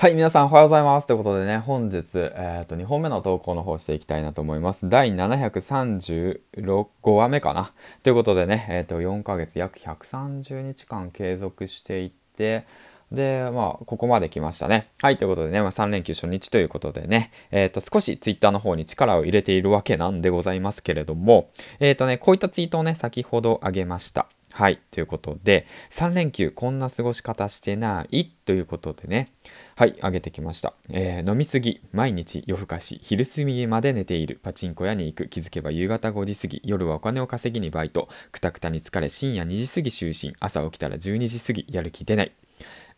はい、皆さんおはようございます。ということでね、本日、えっ、と、2本目の投稿の方していきたいなと思います。第735話目かな。ということでね、えっ、と、4ヶ月約130日間継続していって、で、まあ、ここまで来ましたね。はい、ということでね、まあ、3連休初日ということでね、えっ、と、少しツイッターの方に力を入れているわけなんでございますけれども、えっ、とね、こういったツイートをね、先ほどあげました。はい。ということで、3連休こんな過ごし方してないということでね、はい、上げてきました。えー飲みすぎ、毎日夜更かし、昼過ぎまで寝ている、パチンコ屋に行く、気づけば夕方5時過ぎ、夜はお金を稼ぎにバイト、くたくたに疲れ、深夜2時過ぎ就寝、朝起きたら12時過ぎ、やる気出ない。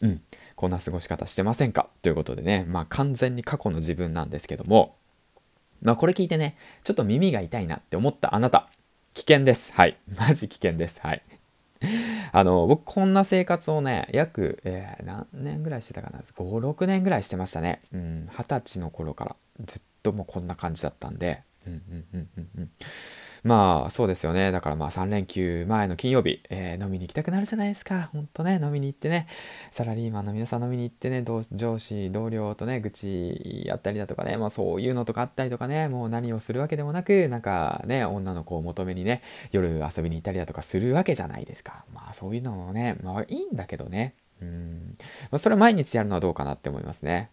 うん、こんな過ごし方してませんか？ということでね、まあ完全に過去の自分なんですけども、まあこれ聞いてね、ちょっと耳が痛いなって思ったあなた、危険です。はい。マジ危険です。はい。あの、僕こんな生活をね、約、えー何年ぐらいしてたかな ?5、6年ぐらいしてましたね。うん、二十歳の頃からずっともうこんな感じだったんで。うんうんうんうんうん。まあそうですよね。だからまあ3連休前の金曜日、えー飲みに行きたくなるじゃないですか。ほんとね、飲みに行ってね、サラリーマンの皆さん飲みに行ってね、上司、同僚とね、愚痴やったりだとかね、まあそういうのとかあったりとかね、もう何をするわけでもなく、なんかね、女の子を求めにね、夜遊びに行ったりだとかするわけじゃないですか。まあそういうのもね、まあいいんだけどね。うん。まあ、それ毎日やるのはどうかなって思いますね。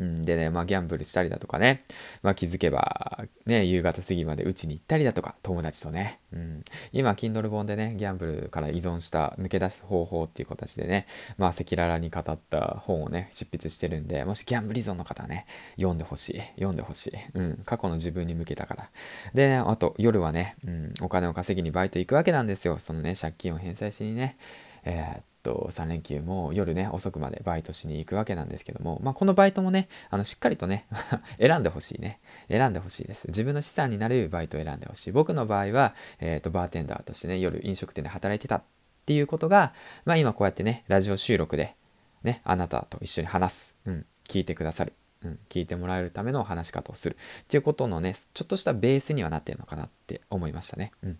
うん、でね、まあ、ギャンブルしたりだとかね、まあ、気づけば、ね、夕方過ぎまで打ちに行ったりだとか、友達とね、うん、今、Kindle 本でね、ギャンブルから依存した抜け出す方法っていう形でね、まあ、赤裸々に語った本をね、執筆してるんで、もしギャンブル依存の方はね、読んでほしい、読んでほしい、うん、過去の自分に向けたから。で、ね、あと、夜はね、うん、お金を稼ぎにバイト行くわけなんですよ。そのね、借金を返済しにね、えーと3連休も夜ね遅くまでバイトしに行くわけなんですけども、まあ、このバイトもねあのしっかりとね 選んでほしいね。選んでほしいです。自分の資産になるバイトを選んでほしい。僕の場合は、えーっとバーテンダーとしてね夜飲食店で働いてたっていうことが、まあ、今こうやってねラジオ収録でねあなたと一緒に話す、うん、聞いてくださる。うん、聞いてもらえるための話し方をする。っていうことのねちょっとしたベースにはなってるのかなって思いましたね。うん。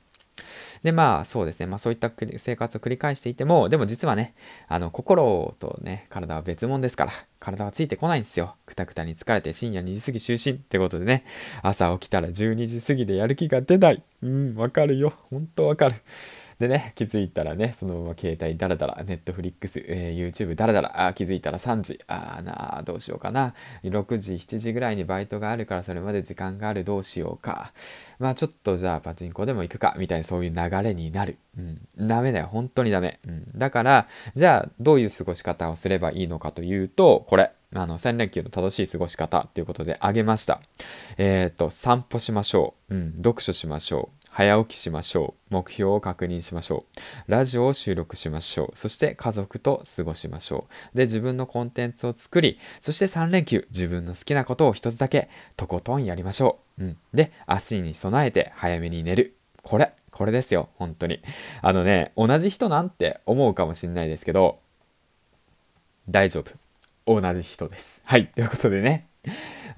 でまあそうですね、まあ、そういった生活を繰り返していてもでも実はねあの心とね体は別物ですから体はついてこないんですよ。くたくたに疲れて深夜2時過ぎ就寝。ってことでね朝起きたら12時過ぎでやる気が出ない。うんわかるよ。ほんとわかる。でね、気づいたらね、そのまま携帯ダラダラ、ネットフリックス、えー YouTube ダラダラ、あ気づいたら3時、あーなあどうしようかな。6時、7時ぐらいにバイトがあるからそれまで時間がある、どうしようか。まあちょっとじゃあパチンコでも行くか、みたいなそういう流れになる。うん。ダメだよ、本当にダメ。うん。だから、じゃあどういう過ごし方をすればいいのかというと、これ。あの、3連休の正しい過ごし方っていうことであげました。えっ、と、散歩しましょう。うん。読書しましょう。早起きしましょう。目標を確認しましょう。ラジオを収録しましょう。そして家族と過ごしましょう。で、自分のコンテンツを作り、そして3連休、自分の好きなことを一つだけとことんやりましょう。うん。で、明日に備えて早めに寝る。これ、これですよ、本当に。あのね、同じ人なんて思うかもしれないですけど、大丈夫。同じ人です。はい。ということでね。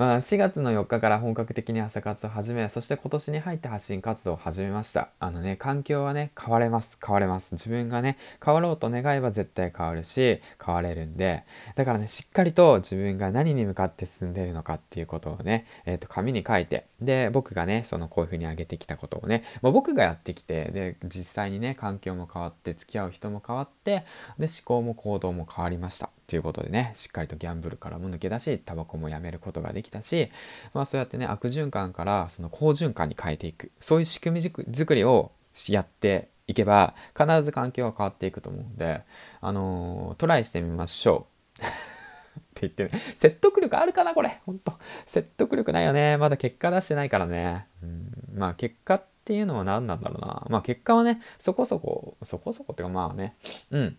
まあ、4月の4日から本格的に朝活を始め、そして今年に入って発信活動を始めました。あのね、環境はね、変われます。変われます。自分がね、変わろうと願えば絶対変わるし、変われるんで、だからね、しっかりと自分が何に向かって進んでいるのかっていうことをね、えっ、と、紙に書いて、で、僕がね、そのこういうふうに上げてきたことをね、まあ、僕がやってきて、で、実際にね、環境も変わって、付き合う人も変わって、で、思考も行動も変わりました。ということでね、しっかりとギャンブルからも抜け出し、タバコもやめることができたし、まあそうやってね、悪循環からその好循環に変えていく。そういう仕組み作作りをやっていけば、必ず環境が変わっていくと思うんで、あのートライしてみましょう。って言ってね、説得力あるかなこれ。ほんと。説得力ないよね。まだ結果出してないからね。うん、まあ結果っていうのは何なんだろうな。まあ結果はね、そこそこ、そこそこっていうかまあね、うん。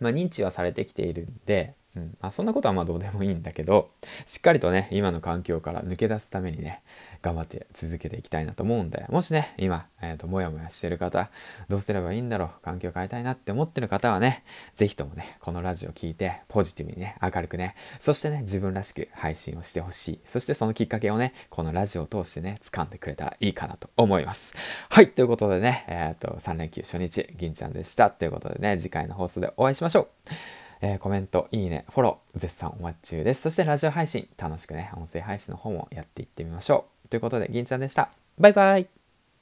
まあ、認知はされてきているんで、うん。まあ、そんなことはまあどうでもいいんだけどしっかりとね今の環境から抜け出すためにね頑張って続けていきたいなと思うんでもしね今、えー、ともやもやしてる方どうすればいいんだろう環境変えたいなって思ってる方はね是非ともねこのラジオ聞いてポジティブにね明るくねそしてね自分らしく配信をしてほしい。そしてそのきっかけをねこのラジオを通してね掴んでくれたらいいかなと思います。はいということでねえっ、と3連休初日銀ちゃんでした。ということでね次回の放送でお会いしましょう。えー、コメント、いいね、フォロー、絶賛お待ち中です。そしてラジオ配信、楽しくね、音声配信の方もやっていってみましょう。ということで、銀ちゃんでした。バイバイ